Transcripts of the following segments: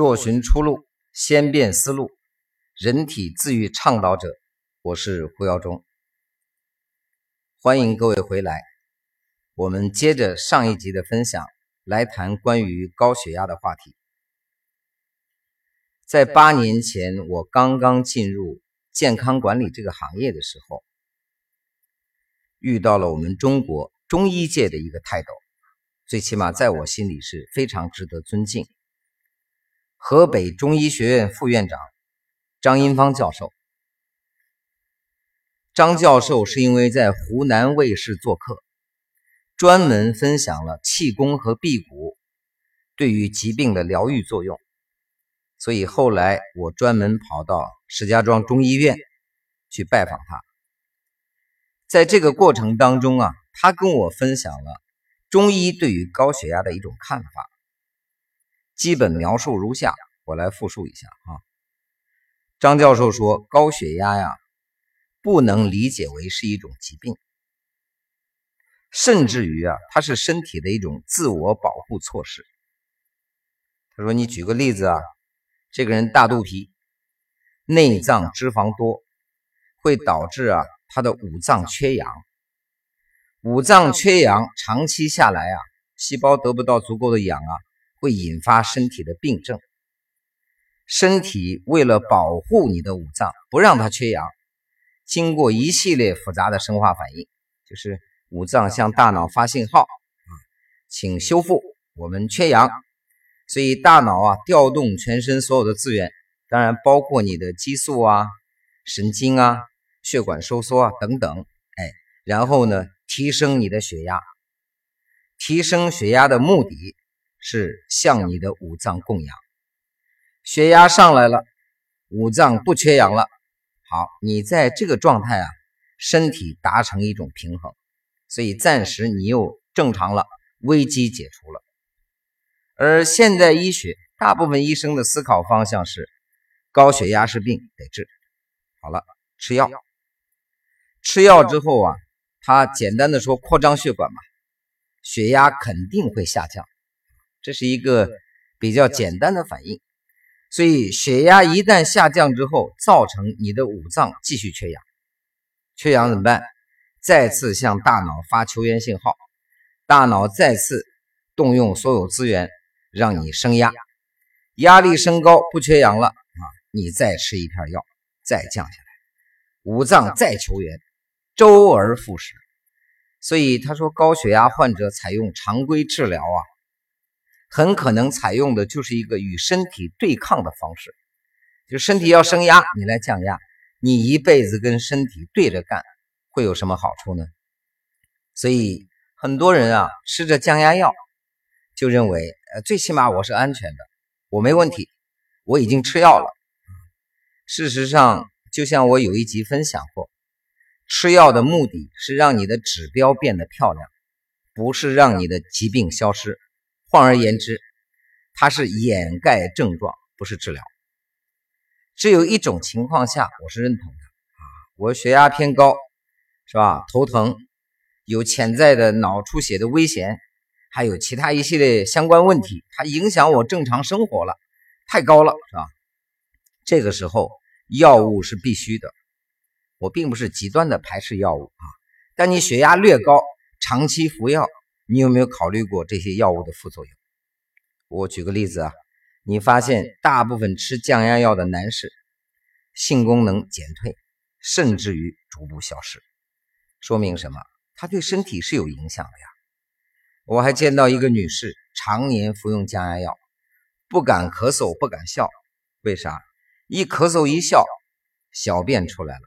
若寻出路，先变思路，人体自愈倡导者，我是胡耀中。欢迎各位回来，我们接着上一集的分享来谈关于高血压的话题。在八年前，我刚刚进入健康管理这个行业的时候，遇到了我们中国中医界的一个泰斗，最起码在我心里是非常值得尊敬。河北中医学院副院长张英芳教授，张教授是因为在湖南卫视做客，专门分享了气功和辟谷对于疾病的疗愈作用，所以后来我专门跑到石家庄中医院去拜访他。在这个过程当中啊，他跟我分享了中医对于高血压的一种看法。基本描述如下，我来复述一下啊。张教授说，高血压呀，不能理解为是一种疾病，甚至于啊，它是身体的一种自我保护措施。他说，你举个例子啊，这个人大肚皮，内脏脂肪多，会导致啊他的五脏缺氧，五脏缺氧长期下来啊，细胞得不到足够的氧啊。会引发身体的病症。身体为了保护你的五脏，不让它缺氧，经过一系列复杂的生化反应，就是五脏向大脑发信号啊，请修复，我们缺氧。所以大脑啊，调动全身所有的资源，当然包括你的激素啊、神经啊、血管收缩啊等等，哎，然后呢，提升你的血压。提升血压的目的。是向你的五脏供氧，血压上来了，五脏不缺氧了。好，你在这个状态啊，身体达成一种平衡，所以暂时你又正常了，危机解除了。而现代医学大部分医生的思考方向是，高血压是病，得治。好了，吃药，吃药之后啊，他简单的说扩张血管嘛，血压肯定会下降。这是一个比较简单的反应，所以血压一旦下降之后，造成你的五脏继续缺氧，缺氧怎么办？再次向大脑发求援信号，大脑再次动用所有资源让你升压，压力升高不缺氧了啊，你再吃一片药，再降下来，五脏再求援，周而复始。所以他说，高血压患者采用常规治疗啊。很可能采用的就是一个与身体对抗的方式，就身体要升压，你来降压，你一辈子跟身体对着干，会有什么好处呢？所以很多人啊，吃着降压药，就认为，呃，最起码我是安全的，我没问题，我已经吃药了。事实上，就像我有一集分享过，吃药的目的是让你的指标变得漂亮，不是让你的疾病消失。换而言之，它是掩盖症状，不是治疗。只有一种情况下，我是认同的啊，我血压偏高，是吧？头疼，有潜在的脑出血的危险，还有其他一系列相关问题，它影响我正常生活了，太高了，是吧？这个时候，药物是必须的。我并不是极端的排斥药物啊，但你血压略高，长期服药。你有没有考虑过这些药物的副作用？我举个例子啊，你发现大部分吃降压药的男士，性功能减退，甚至于逐步消失，说明什么？他对身体是有影响的呀。我还见到一个女士，常年服用降压药，不敢咳嗽，不敢笑，为啥？一咳嗽一笑，小便出来了，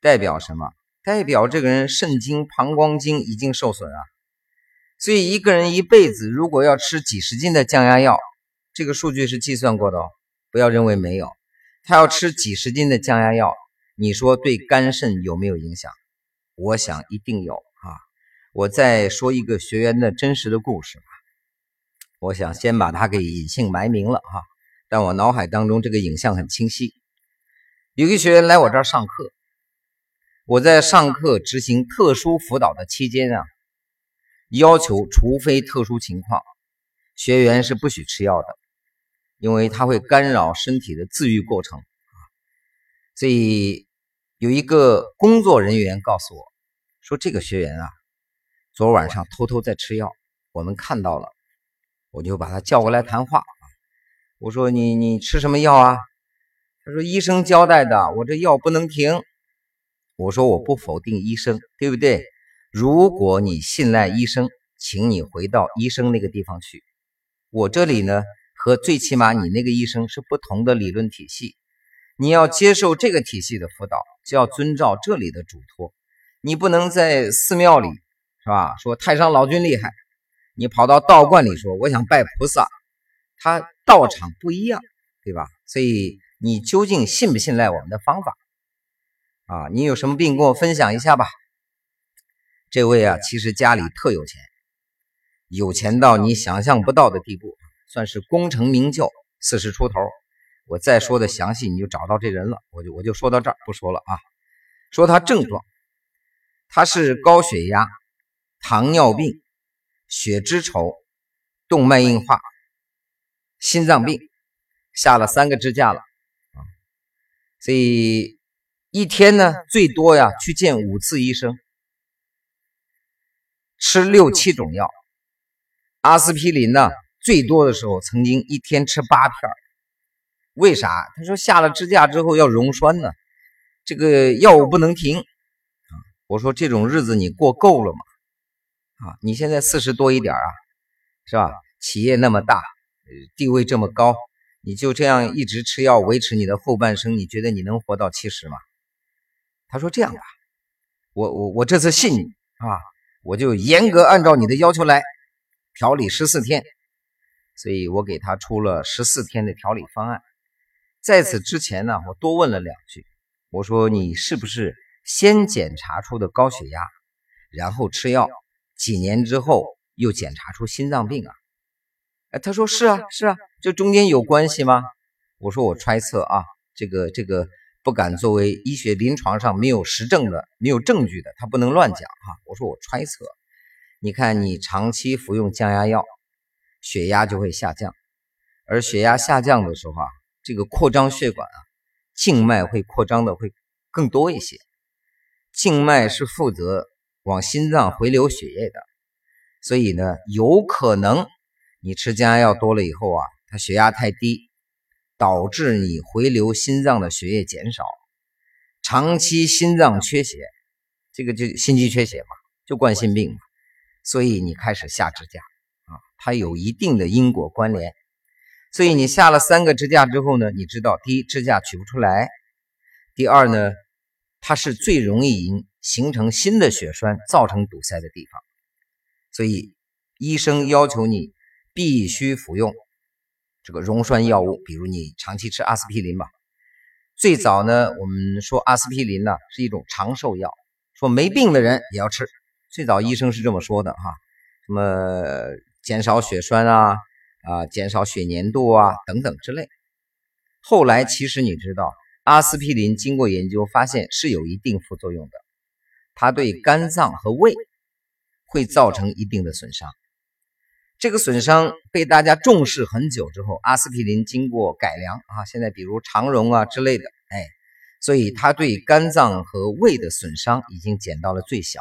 代表什么？代表这个人肾经、膀胱经已经受损啊。所以一个人一辈子如果要吃几十斤的降压药，这个数据是计算过的哦，不要认为没有。他要吃几十斤的降压药，你说对肝肾有没有影响？我想一定有啊。我再说一个学员的真实的故事吧。我想先把他给隐姓埋名了哈，但我脑海当中这个影像很清晰。有个学员来我这儿上课，我在上课执行特殊辅导的期间啊。要求，除非特殊情况，学员是不许吃药的。因为它会干扰身体的自愈过程啊。所以有一个工作人员告诉我说，这个学员啊，昨晚上偷偷在吃药，我们看到了，我就把他叫过来谈话啊。我说你你吃什么药啊？他说医生交代的，我这药不能停。我说我不否定医生，对不对？如果你信赖医生，请你回到医生那个地方去。我这里呢，和最起码你那个医生是不同的理论体系。你要接受这个体系的辅导，就要遵照这里的嘱托。你不能在寺庙里，是吧？说太上老君厉害，你跑到道观里说我想拜菩萨，他道场不一样，对吧？所以你究竟信不信赖我们的方法？啊，你有什么病跟我分享一下吧。这位啊，其实家里特有钱，有钱到你想象不到的地步，算是功成名就，四十出头。我再说的详细，你就找到这人了。我就我就说到这儿，不说了啊。说他症状，他是高血压、糖尿病、血脂稠、动脉硬化、心脏病，下了三个支架了啊，所以。一天呢，最多呀去见五次医生，吃六七种药，阿司匹林呢，最多的时候曾经一天吃八片为啥？他说下了支架之后要溶栓呢，这个药物不能停啊。我说这种日子你过够了吗？啊，你现在四十多一点啊，是吧？企业那么大，地位这么高，你就这样一直吃药维持你的后半生，你觉得你能活到七十吗？他说：“这样吧，我我我这次信你啊，我就严格按照你的要求来调理十四天。所以我给他出了十四天的调理方案。在此之前呢，我多问了两句，我说你是不是先检查出的高血压，然后吃药，几年之后又检查出心脏病啊？哎，他说是啊，是啊，这中间有关系吗？我说我揣测啊，这个这个。”不敢作为医学临床上没有实证的、没有证据的，他不能乱讲哈。我说我揣测，你看你长期服用降压药，血压就会下降，而血压下降的时候啊，这个扩张血管啊，静脉会扩张的会更多一些。静脉是负责往心脏回流血液的，所以呢，有可能你吃降压药多了以后啊，它血压太低。导致你回流心脏的血液减少，长期心脏缺血，这个就心肌缺血嘛，就冠心病嘛，所以你开始下支架啊，它有一定的因果关联。所以你下了三个支架之后呢，你知道，第一支架取不出来，第二呢，它是最容易引形成新的血栓，造成堵塞的地方，所以医生要求你必须服用。这个溶栓药物，比如你长期吃阿司匹林吧。最早呢，我们说阿司匹林呢是一种长寿药，说没病的人也要吃。最早医生是这么说的哈，什么减少血栓啊啊，减少血粘度啊等等之类。后来其实你知道，阿司匹林经过研究发现是有一定副作用的，它对肝脏和胃会造成一定的损伤。这个损伤被大家重视很久之后，阿司匹林经过改良啊，现在比如肠溶啊之类的，哎，所以它对肝脏和胃的损伤已经减到了最小。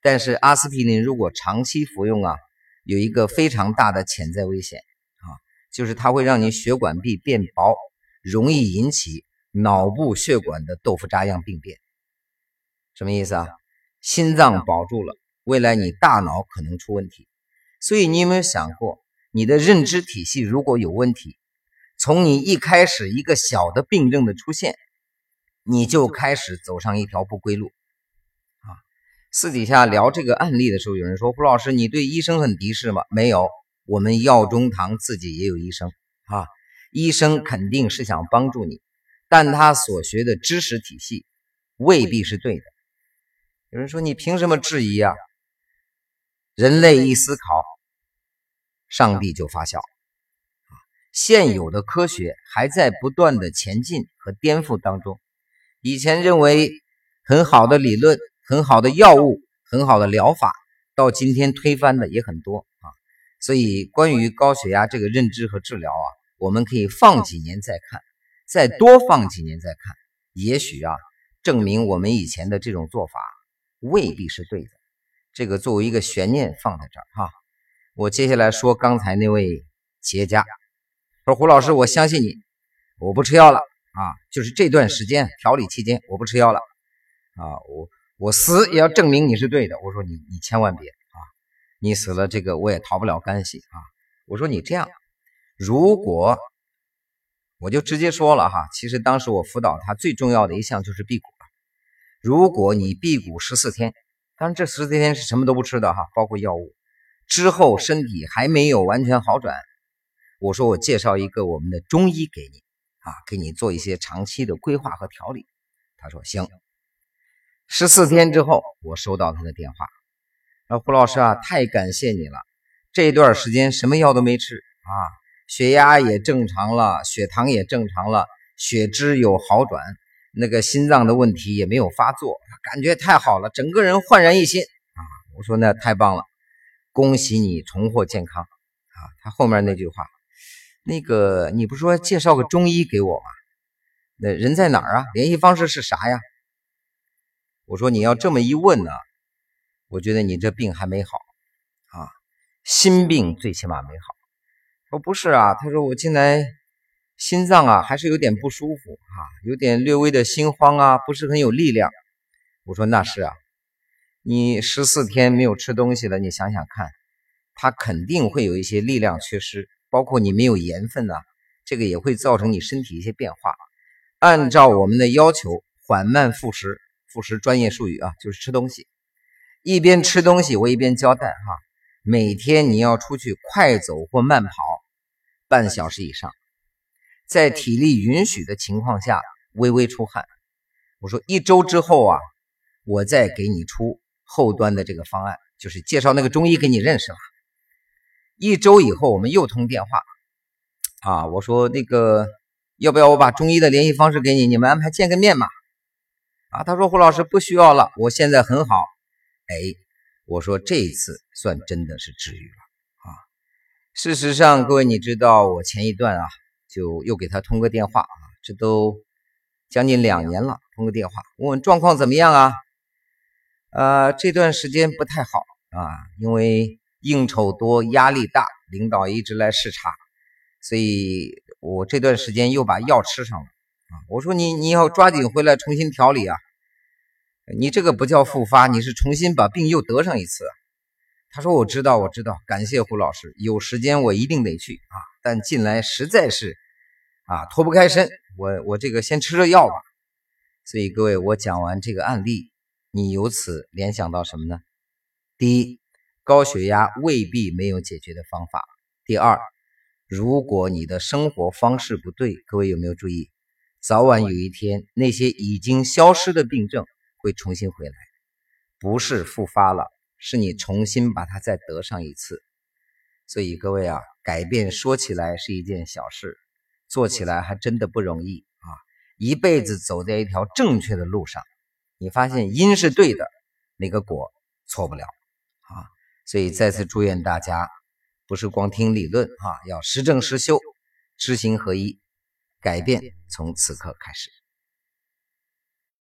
但是阿司匹林如果长期服用啊，有一个非常大的潜在危险啊，就是它会让你血管壁变薄，容易引起脑部血管的豆腐渣样病变。什么意思啊？心脏保住了，未来你大脑可能出问题。所以你有没有想过，你的认知体系如果有问题，从你一开始一个小的病症的出现，你就开始走上一条不归路啊！私底下聊这个案例的时候，有人说：“胡老师，你对医生很敌视吗？”没有，我们药中堂自己也有医生啊，医生肯定是想帮助你，但他所学的知识体系未必是对的。有人说：“你凭什么质疑啊？”人类一思考。上帝就发笑啊！现有的科学还在不断的前进和颠覆当中。以前认为很好的理论、很好的药物、很好的疗法，到今天推翻的也很多啊。所以，关于高血压这个认知和治疗啊，我们可以放几年再看，再多放几年再看，也许啊，证明我们以前的这种做法未必是对的。这个作为一个悬念放在这儿哈。我接下来说刚才那位企业家，说胡老师，我相信你，我不吃药了啊，就是这段时间调理期间我不吃药了啊，我我死也要证明你是对的。我说你你千万别啊，你死了这个我也逃不了干系啊。我说你这样。如果我就直接说了哈，其实当时我辅导他最重要的一项就是辟谷了如果你辟谷十四天，当然这十四天是什么都不吃的哈，包括药物，之后身体还没有完全好转，我说我介绍一个我们的中医给你啊，给你做一些长期的规划和调理。他说行。十四天之后，我收到他的电话，说胡老师啊，太感谢你了，这段时间什么药都没吃啊。血压也正常了，血糖也正常了，血脂有好转，那个心脏的问题也没有发作，感觉太好了，整个人焕然一新啊！我说那太棒了，恭喜你重获健康啊！他后面那句话，那个你不说介绍个中医给我吗？那人在哪儿啊？联系方式是啥呀？我说你要这么一问呢，我觉得你这病还没好啊，心病最起码没好。说不是啊，他说我进来心脏啊还是有点不舒服啊，有点略微的心慌啊，不是很有力量。我说那是啊，你十四天没有吃东西了，你想想看，它肯定会有一些力量缺失，包括你没有盐分呐，这个也会造成你身体一些变化。按照我们的要求，缓慢复食，复食专业术语啊，就是吃东西，一边吃东西我一边交代哈，每天你要出去快走或慢跑。半小时以上，在体力允许的情况下，微微出汗。我说一周之后啊，我再给你出后端的这个方案，就是介绍那个中医给你认识了。一周以后，我们又通电话啊，我说那个要不要我把中医的联系方式给你，你们安排见个面嘛？啊，他说胡老师不需要了，我现在很好。哎，我说这一次算真的是治愈了啊。事实上，各位，你知道我前一段啊，就又给他通个电话啊，这都将近两年了，通个电话问问状况怎么样啊？呃，这段时间不太好啊，因为应酬多，压力大，领导一直来视察，所以我这段时间又把药吃上了啊。我说你你要抓紧回来重新调理啊，你这个不叫复发，你是重新把病又得上一次。他说：“我知道，我知道，感谢胡老师，有时间我一定得去啊。但近来实在是啊脱不开身，我我这个先吃着药吧。所以各位，我讲完这个案例，你由此联想到什么呢？第一，高血压未必没有解决的方法。第二，如果你的生活方式不对，各位有没有注意，早晚有一天那些已经消失的病症会重新回来，不是复发了。”是你重新把它再得上一次，所以各位啊，改变说起来是一件小事，做起来还真的不容易啊！一辈子走在一条正确的路上，你发现因是对的，那个果错不了啊！所以再次祝愿大家，不是光听理论啊，要实证实修，知行合一，改变从此刻开始。